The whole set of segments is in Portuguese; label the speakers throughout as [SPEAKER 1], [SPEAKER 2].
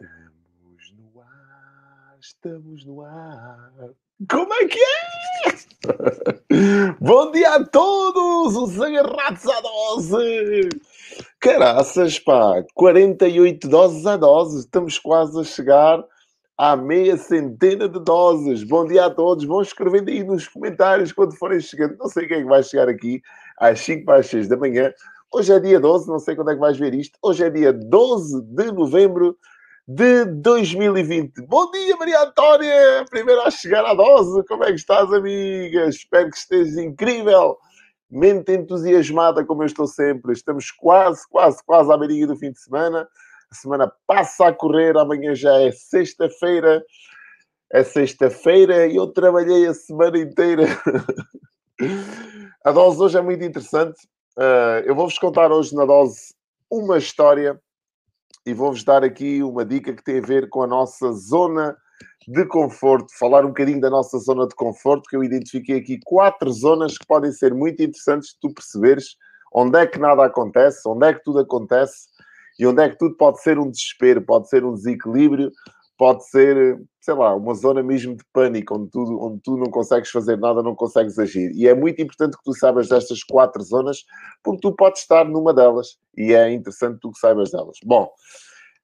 [SPEAKER 1] Estamos no ar, estamos no ar. Como é que é? Bom dia a todos os agarrados à dose! Caraças, pá! 48 doses a dose. Estamos quase a chegar à meia centena de doses. Bom dia a todos. Vão escrevendo aí nos comentários quando forem chegando. Não sei quem é que vai chegar aqui às 5 para as 6 da manhã. Hoje é dia 12, não sei quando é que vais ver isto. Hoje é dia 12 de novembro de 2020. Bom dia, Maria Antónia! Primeiro a chegar à dose. Como é que estás, amiga? Espero que estejas incrível. Mente entusiasmada, como eu estou sempre. Estamos quase, quase, quase à beirinha do fim de semana. A semana passa a correr. Amanhã já é sexta-feira. É sexta-feira e eu trabalhei a semana inteira. a dose hoje é muito interessante. Uh, eu vou-vos contar hoje na dose uma história e vou-vos dar aqui uma dica que tem a ver com a nossa zona de conforto, falar um bocadinho da nossa zona de conforto, que eu identifiquei aqui quatro zonas que podem ser muito interessantes de tu perceberes onde é que nada acontece, onde é que tudo acontece e onde é que tudo pode ser um desespero, pode ser um desequilíbrio, pode ser, sei lá, uma zona mesmo de pânico, onde tu, onde tu não consegues fazer nada, não consegues agir. E é muito importante que tu saibas destas quatro zonas, porque tu podes estar numa delas e é interessante tu que saibas delas. Bom,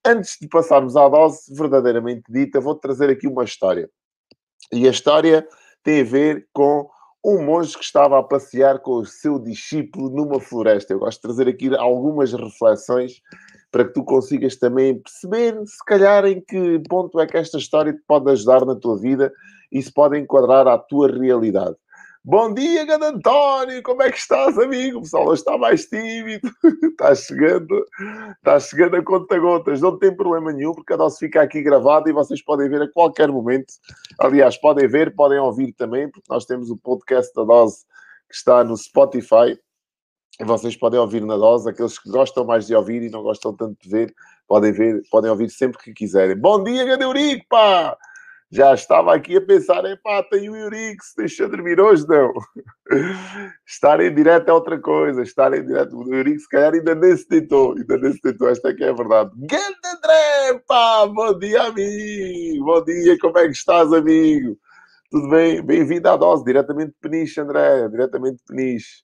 [SPEAKER 1] antes de passarmos à dose verdadeiramente dita, vou-te trazer aqui uma história. E a história tem a ver com um monge que estava a passear com o seu discípulo numa floresta. Eu gosto de trazer aqui algumas reflexões para que tu consigas também perceber, se calhar, em que ponto é que esta história te pode ajudar na tua vida e se pode enquadrar à tua realidade. Bom dia, Gado António! Como é que estás, amigo? O pessoal hoje está mais tímido. está chegando, está chegando a conta-gotas. Não tem problema nenhum, porque a dose fica aqui gravada e vocês podem ver a qualquer momento. Aliás, podem ver, podem ouvir também, porque nós temos o podcast da dose que está no Spotify vocês podem ouvir na dose, aqueles que gostam mais de ouvir e não gostam tanto de ver, podem ver, podem ouvir sempre que quiserem. Bom dia, Gadeurico, pá! Já estava aqui a pensar, epá, tem o Eurico, se deixa dormir hoje, não. Estar em direto é outra coisa, estar em direto, o Eurico se calhar ainda nem se tentou, ainda nem se tentou, esta é que é a verdade. Grande André, pá, bom dia, amigo, bom dia, como é que estás, amigo? Tudo bem? Bem-vindo à dose, diretamente de Peniche, André, diretamente de Peniche.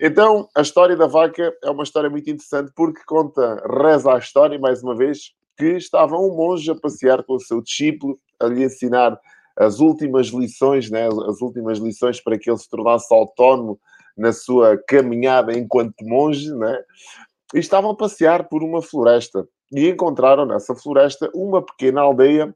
[SPEAKER 1] Então, a história da vaca é uma história muito interessante porque conta, reza a história, mais uma vez, que estava um monge a passear com o seu discípulo, a lhe ensinar as últimas lições, né? as últimas lições para que ele se tornasse autónomo na sua caminhada enquanto monge, né? e estavam a passear por uma floresta e encontraram nessa floresta uma pequena aldeia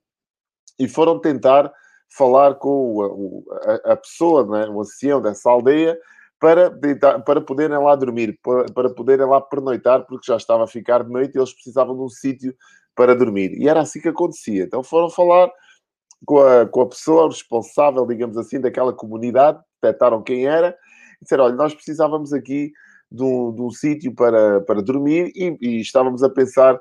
[SPEAKER 1] e foram tentar falar com a, a pessoa, né? o ancião dessa aldeia, para, deitar, para poderem lá dormir, para, para poderem lá pernoitar, porque já estava a ficar de noite e eles precisavam de um sítio para dormir. E era assim que acontecia. Então foram falar com a, com a pessoa responsável, digamos assim, daquela comunidade, detectaram quem era, e disseram: olha, nós precisávamos aqui de um, um sítio para, para dormir e, e estávamos a pensar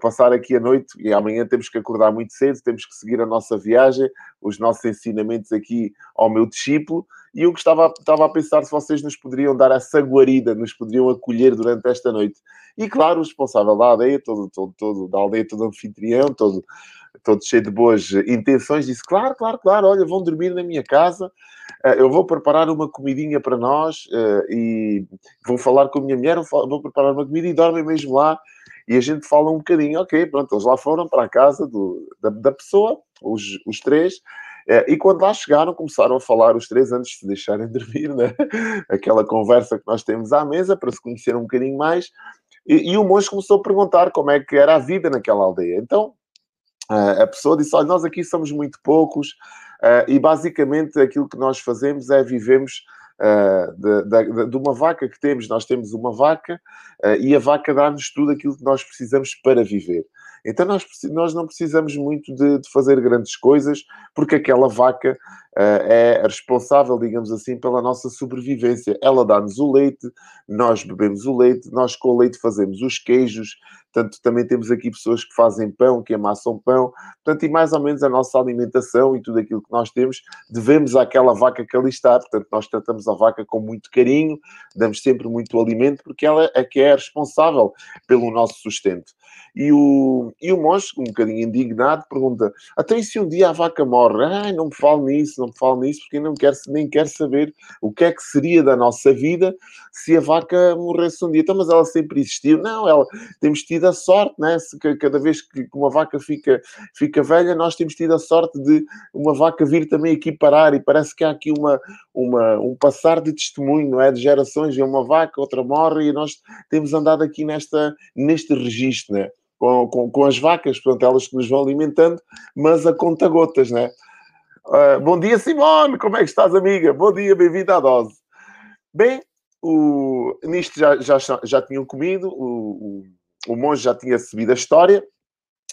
[SPEAKER 1] passar aqui a noite e amanhã temos que acordar muito cedo, temos que seguir a nossa viagem, os nossos ensinamentos aqui ao meu discípulo. E eu estava, estava a pensar se vocês nos poderiam dar essa guarida, nos poderiam acolher durante esta noite. E claro, o responsável da aldeia, todo, todo, todo da aldeia, todo anfitrião, todo, todo cheio de boas intenções, disse: Claro, claro, claro, olha, vão dormir na minha casa, eh, eu vou preparar uma comidinha para nós eh, e vou falar com a minha mulher, vou preparar uma comida e dormem mesmo lá e a gente fala um bocadinho, ok, pronto, eles lá foram para a casa do, da, da pessoa, os, os três, eh, e quando lá chegaram, começaram a falar os três antes de se deixarem dormir, né? Aquela conversa que nós temos à mesa para se conhecer um bocadinho mais. E, e, o monge começou a perguntar como é que era a vida naquela aldeia. Então, a pessoa disse: Olha, nós aqui somos muito poucos eh, e basicamente aquilo que nós fazemos é vivemos de, de, de, uma vaca que temos. Nós temos uma vaca uh, e a vaca dá-nos tudo aquilo que nós precisamos para viver. Então nós, nós não precisamos muito de, de fazer grandes coisas, porque aquela vaca uh, é responsável, digamos assim, pela nossa sobrevivência. Ela dá-nos o leite, nós bebemos o leite, nós com o leite fazemos os queijos, Portanto, também temos aqui pessoas que fazem pão, que amassam pão. Portanto, e mais ou menos a nossa alimentação e tudo aquilo que nós temos, devemos àquela vaca que ali está. Portanto, nós tratamos a vaca com muito carinho, damos sempre muito alimento, porque ela é que é responsável pelo nosso sustento. E o, e o monge, um bocadinho indignado, pergunta: Até se um dia a vaca morre? Ai, não me fale nisso, não me fale nisso, porque não quero, nem quero saber o que é que seria da nossa vida se a vaca morresse um dia. Então, mas ela sempre existiu. Não, ela, temos tido a sorte, né? Se, cada vez que uma vaca fica, fica velha, nós temos tido a sorte de uma vaca vir também aqui parar e parece que há aqui uma, uma, um passar de testemunho, não é? De gerações, e uma vaca, outra morre e nós temos andado aqui nesta, neste registro, né? Com, com, com as vacas, portanto, elas que nos vão alimentando, mas a conta gotas, né? Uh, bom dia, Simone! Como é que estás, amiga? Bom dia, bem-vinda à dose. Bem, o, nisto já, já, já tinham comido, o, o, o monge já tinha recebido a história,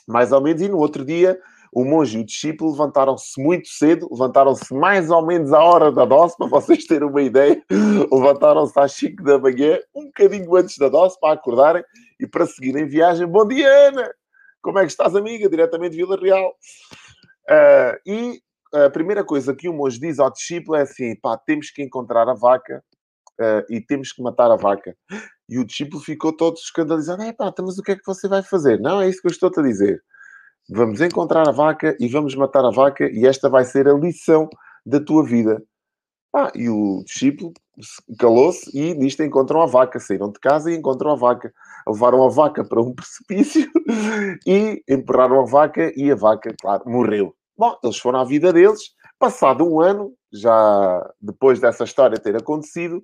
[SPEAKER 1] mais ou menos, e no outro dia o monge e o discípulo levantaram-se muito cedo, levantaram-se mais ou menos à hora da dose, para vocês terem uma ideia. Levantaram-se às 5 da manhã, um bocadinho antes da dose, para acordarem e para seguirem viagem. Bom dia, Ana! Como é que estás, amiga? Diretamente de Vila Real. Uh, e a primeira coisa que o monge diz ao discípulo é assim: pá, temos que encontrar a vaca uh, e temos que matar a vaca. E o discípulo ficou todo escandalizado: é pá, então, mas o que é que você vai fazer? Não, é isso que eu estou-te a dizer. Vamos encontrar a vaca e vamos matar a vaca, e esta vai ser a lição da tua vida. Ah, e o discípulo calou-se e nisto encontram a vaca. Saíram de casa e encontram a vaca. Levaram a vaca para um precipício e emperraram a vaca e a vaca, claro, morreu. Bom, eles foram à vida deles. Passado um ano, já depois dessa história ter acontecido,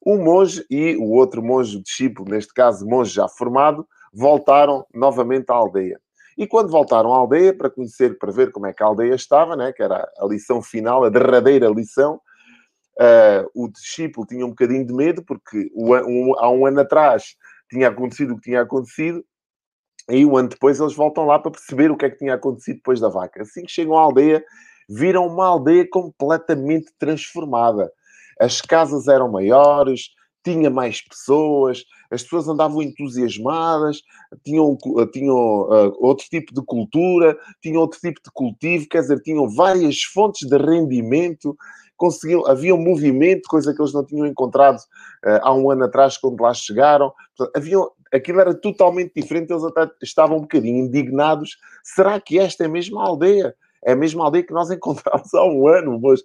[SPEAKER 1] o monge e o outro monge, discípulo, neste caso monge já formado, voltaram novamente à aldeia. E quando voltaram à aldeia, para conhecer, para ver como é que a aldeia estava, né, que era a lição final, a derradeira lição, uh, o discípulo tinha um bocadinho de medo, porque o, um, há um ano atrás tinha acontecido o que tinha acontecido, e um ano depois eles voltam lá para perceber o que é que tinha acontecido depois da vaca. Assim que chegam à aldeia, viram uma aldeia completamente transformada. As casas eram maiores, tinha mais pessoas, as pessoas andavam entusiasmadas, tinham, tinham uh, outro tipo de cultura, tinham outro tipo de cultivo, quer dizer, tinham várias fontes de rendimento, conseguiam, havia um movimento, coisa que eles não tinham encontrado uh, há um ano atrás, quando lá chegaram. Portanto, aquilo era totalmente diferente, eles até estavam um bocadinho indignados. Será que esta é mesmo a aldeia? É a mesma aldeia que nós encontramos há um ano, mas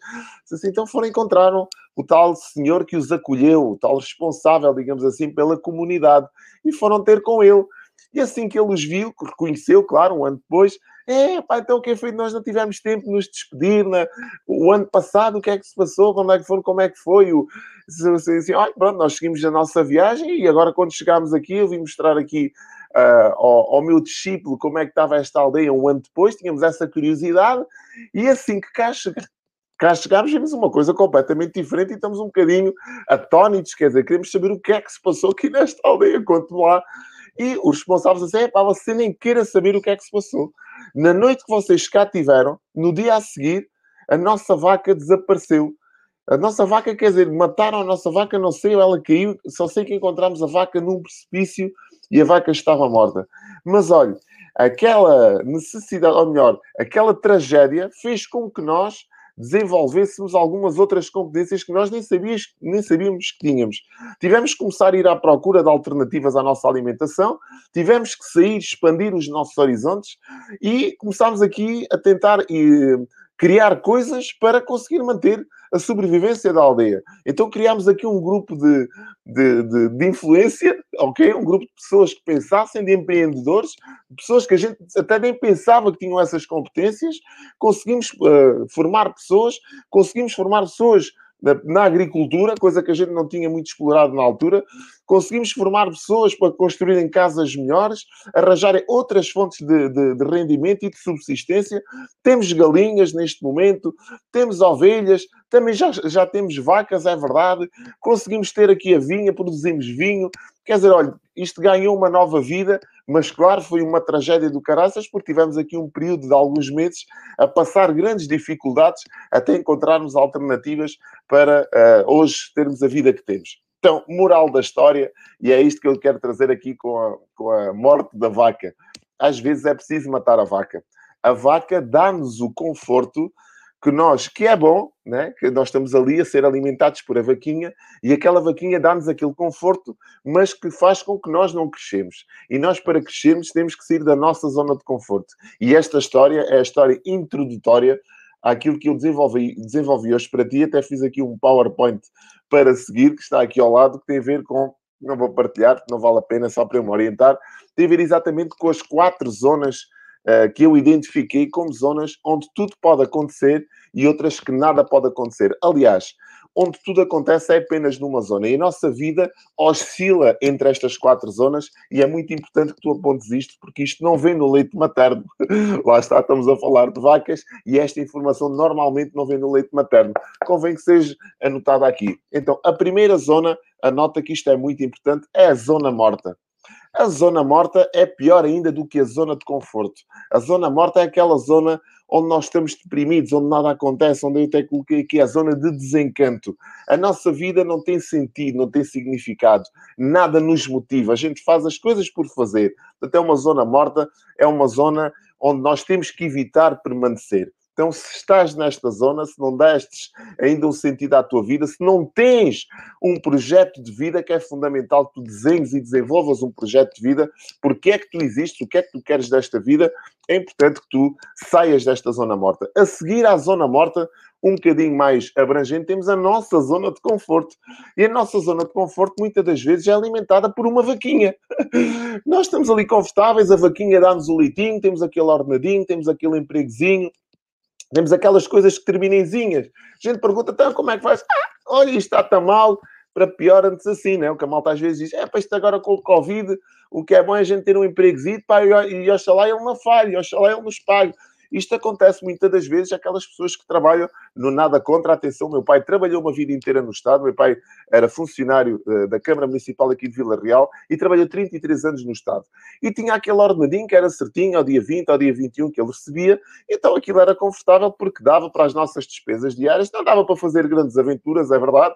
[SPEAKER 1] assim, então foram encontraram o tal senhor que os acolheu, o tal responsável, digamos assim, pela comunidade, e foram ter com ele. E assim que ele os viu, reconheceu, claro, um ano depois, é, pá, então o que é feito? Nós não tivemos tempo de nos despedir né? o ano passado, o que é que se passou, quando é que foi, como é que foi? O, assim, assim, olha, pronto, nós seguimos a nossa viagem e agora quando chegámos aqui, eu vim mostrar aqui uh, ao, ao, meu discípulo como é que estava esta aldeia um ano depois, tínhamos essa curiosidade, e assim que cá, cá chegámos, vimos uma coisa completamente diferente e estamos um bocadinho atónitos, quer dizer, queremos saber o que é que se passou aqui nesta aldeia, quanto lá. E os responsáveis dizem, pá, você nem queira saber o que é que se passou. Na noite que vocês cá tiveram, no dia a seguir, a nossa vaca desapareceu. A nossa vaca, quer dizer, mataram a nossa vaca, não sei, ela caiu, só sei que encontramos a vaca num precipício e a vaca estava morta. Mas olha, aquela necessidade, ou melhor, aquela tragédia fez com que nós desenvolvêssemos algumas outras competências que nós nem, sabíamos, nem sabíamos que tínhamos. Tivemos que começar a ir à procura de alternativas à nossa alimentação, tivemos que sair, expandir os nossos horizontes e começámos aqui a tentar e, criar coisas para conseguir manter a sobrevivência da aldeia. Então criámos aqui um grupo de, de, de, de, influência, ok? Um grupo de pessoas que pensassem, de empreendedores, de pessoas que a gente até nem pensava que tinham essas competências. Conseguimos uh, formar pessoas, conseguimos formar pessoas na, na, agricultura, coisa que a gente não tinha muito explorado na altura. Conseguimos formar pessoas para construírem casas melhores, arranjarem outras fontes de, de, de, rendimento e de subsistência. Temos galinhas neste momento, temos ovelhas, também já, já temos vacas, é verdade. Conseguimos ter aqui a vinha, produzimos vinho. Quer dizer, olha, isto ganhou uma nova vida, mas claro, foi uma tragédia do caraças, porque tivemos aqui um período de alguns meses a passar grandes dificuldades até encontrarmos alternativas para uh, hoje termos a vida que temos. Então, moral da história, e é isto que eu quero trazer aqui com a, com a morte da vaca. Às vezes é preciso matar a vaca. A vaca dá-nos o conforto que nós, que é bom, né? que nós estamos ali a ser alimentados por a vaquinha e aquela vaquinha dá-nos aquele conforto, mas que faz com que nós não crescemos. E nós, para crescermos, temos que sair da nossa zona de conforto. E esta história é a história introdutória àquilo que eu desenvolvi, desenvolvi hoje para ti. Até fiz aqui um PowerPoint para seguir, que está aqui ao lado, que tem a ver com. Não vou partilhar, não vale a pena, só para eu me orientar. Tem a ver exatamente com as quatro zonas uh, que eu identifiquei como zonas onde tudo pode acontecer e outras que nada pode acontecer. Aliás, onde tudo acontece é apenas numa zona. E a nossa vida oscila entre estas quatro zonas e é muito importante que tu apontes isto, porque isto não vem no leite materno. Lá está, estamos a falar de vacas e esta informação normalmente não vem no leite materno. Convém que seja anotada aqui. Então, a primeira zona, anota que isto é muito importante, é a zona morta. A zona morta é pior ainda do que a zona de conforto. A zona morta é aquela zona onde nós estamos deprimidos, onde nada acontece, onde eu até coloquei aqui a zona de desencanto. A nossa vida não tem sentido, não tem significado, nada nos motiva. A gente faz as coisas por fazer. Até uma zona morta é uma zona onde nós temos que evitar permanecer. Então, se estás nesta zona, se não destes ainda um sentido à tua vida, se não tens um projeto de vida que é fundamental que tu desenhes e desenvolvas um projeto de vida, porque é que tu existes, o que é que tu queres desta vida, é importante que tu saias desta zona morta. A seguir à zona morta, um bocadinho mais abrangente, temos a nossa zona de conforto. E a nossa zona de conforto, muitas das vezes, é alimentada por uma vaquinha. Nós estamos ali confortáveis, a vaquinha dá-nos o leitinho, temos aquele ordenadinho, temos aquele empregozinho, temos aquelas coisas que terminam zinhas. A gente pergunta, então, como é que faz? Ah, olha, isto está tão mal, para pior antes assim, né? O que a malta às vezes diz, é, para isto agora com o Covid, o que é bom é a gente ter um empregozito, pá, e, e oxalá ele não falhe, oxalá ele nos pague. Isto acontece muitas das vezes aquelas pessoas que trabalham no nada contra. Atenção, meu pai trabalhou uma vida inteira no Estado, meu pai era funcionário uh, da Câmara Municipal aqui de Vila Real e trabalhou 33 anos no Estado. E tinha aquele ordenadinho que era certinho ao dia 20, ao dia 21 que ele recebia, então aquilo era confortável porque dava para as nossas despesas diárias, não dava para fazer grandes aventuras, é verdade.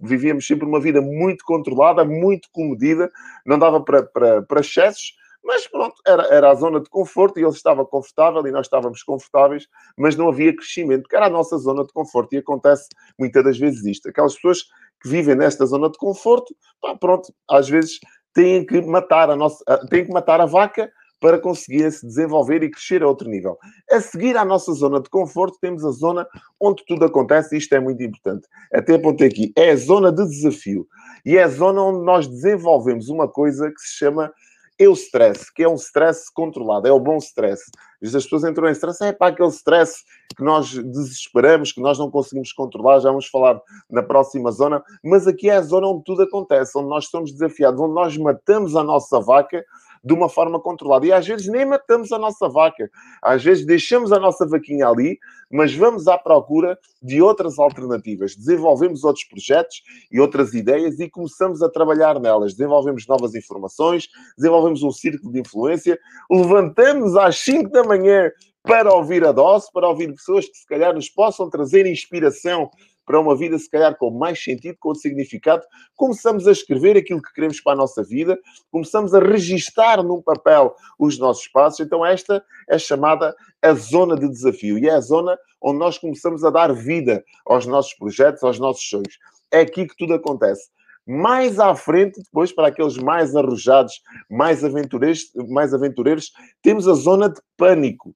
[SPEAKER 1] Vivíamos sempre uma vida muito controlada, muito comedida, não dava para, para, para excessos, mas pronto, era, era a zona de conforto e ele estava confortável e nós estávamos confortáveis, mas não havia crescimento, que era a nossa zona de conforto. E acontece muitas das vezes isto. Aquelas pessoas que vivem nesta zona de conforto, pá, pronto, às vezes têm que matar a nossa, têm que matar a vaca para conseguir se desenvolver e crescer a outro nível. A seguir à nossa zona de conforto, temos a zona onde tudo acontece, e isto é muito importante. Até apontei aqui, é a zona de desafio. E é a zona onde nós desenvolvemos uma coisa que se chama o stress, que é um stress controlado, é o bom stress. As pessoas entram em stress, é para aquele stress que nós desesperamos, que nós não conseguimos controlar, já vamos falar na próxima zona, mas aqui é a zona onde tudo acontece, onde nós somos desafiados, onde nós matamos a nossa vaca de uma forma controlada. E às vezes nem matamos a nossa vaca. Às vezes deixamos a nossa vaquinha ali, mas vamos à procura de outras alternativas. Desenvolvemos outros projetos e outras ideias e começamos a trabalhar nelas. Desenvolvemos novas informações, desenvolvemos um círculo de influência, levantamos às 5 da manhã para ouvir a dose, para ouvir pessoas que se calhar nos possam trazer inspiração para uma vida, se calhar, com mais sentido, com significado. Começamos a escrever aquilo que queremos para a nossa vida, começamos a registar num papel os nossos passos. Então, esta é chamada a zona de desafio e é a zona onde nós começamos a dar vida aos nossos projetos, aos nossos sonhos. É aqui que tudo acontece. Mais à frente, depois, para aqueles mais arrojados, mais aventureiros, mais aventureiros temos a zona de pânico.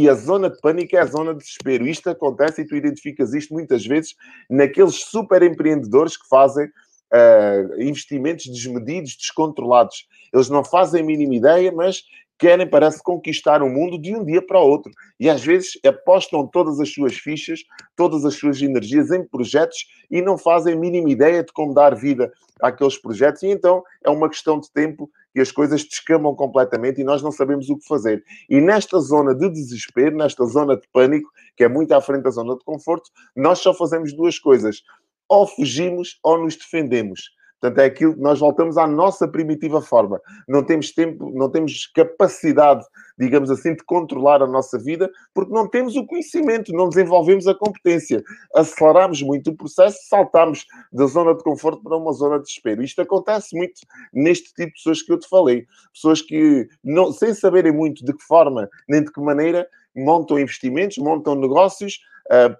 [SPEAKER 1] E a zona de pânico é a zona de desespero. Isto acontece e tu identificas isto muitas vezes naqueles super empreendedores que fazem uh, investimentos desmedidos, descontrolados. Eles não fazem a mínima ideia, mas querem, parece, conquistar o mundo de um dia para outro. E às vezes apostam todas as suas fichas, todas as suas energias em projetos e não fazem a mínima ideia de como dar vida àqueles projetos. E então é uma questão de tempo que as coisas descamam completamente e nós não sabemos o que fazer. E nesta zona de desespero, nesta zona de pânico, que é muito à frente da zona de conforto, nós só fazemos duas coisas. Ou fugimos ou nos defendemos. Portanto, é aquilo que nós voltamos à nossa primitiva forma. Não temos tempo, não temos capacidade, digamos assim, de controlar a nossa vida, porque não temos o conhecimento, não desenvolvemos a competência. Aceleramos muito o processo, saltamos da zona de conforto para uma zona de desespero. Isto acontece muito neste tipo de pessoas que eu te falei. Pessoas que, não, sem saberem muito de que forma nem de que maneira, montam investimentos, montam negócios,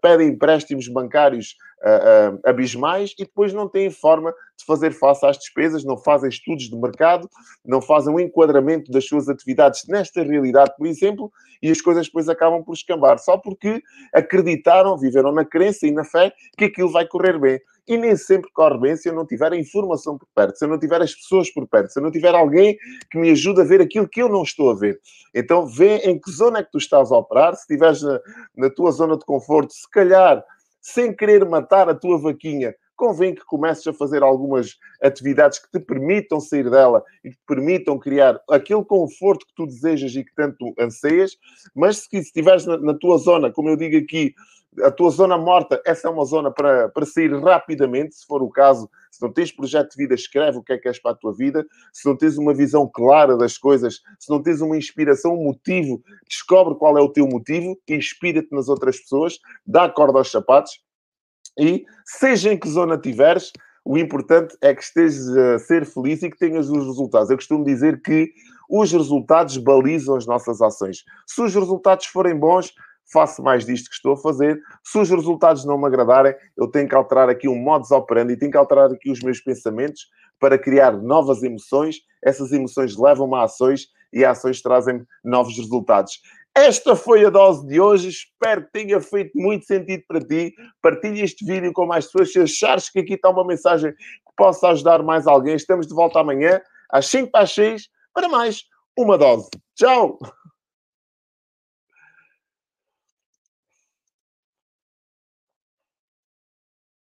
[SPEAKER 1] pedem empréstimos bancários uh, uh, abismais e depois não têm forma de fazer face às despesas, não fazem estudos de mercado, não fazem um enquadramento das suas atividades nesta realidade, por exemplo, e as coisas depois acabam por escambar, só porque acreditaram, viveram na crença e na fé que aquilo vai correr bem. E nem sempre corre bem se eu não tiver a informação por perto, se eu não tiver as pessoas por perto, se eu não tiver alguém que me ajude a ver aquilo que eu não estou a ver. Então, vê em que zona é que tu estás a operar. Se estiveres na, na tua zona de conforto, se calhar, sem querer matar a tua vaquinha, convém que comeces a fazer algumas atividades que te permitam sair dela e que te permitam criar aquele conforto que tu desejas e que tanto anseias, mas se estiveres na, na tua zona, como eu digo aqui, a tua zona morta, essa é uma zona para, para sair rapidamente, se for o caso. Se não tens projeto de vida, escreve o que é que és para a tua vida. Se não tens uma visão clara das coisas, se não tens uma inspiração, um motivo, descobre qual é o teu motivo, inspira-te nas outras pessoas, dá corda aos sapatos e, seja em que zona tiveres, o importante é que estejas a ser feliz e que tenhas os resultados. Eu costumo dizer que os resultados balizam as nossas ações. Se os resultados forem bons, faço mais disto que estou a fazer. Se os resultados não me agradarem, eu tenho que alterar aqui um modus operandi, tenho que alterar aqui os meus pensamentos para criar novas emoções. Essas emoções levam-me a ações e ações trazem novos resultados. Esta foi a dose de hoje. Espero que tenha feito muito sentido para ti. Partilhe este vídeo com mais pessoas. Se achares que aqui está uma mensagem que possa ajudar mais alguém, estamos de volta amanhã às 5 para as 6 para mais uma dose. Tchau!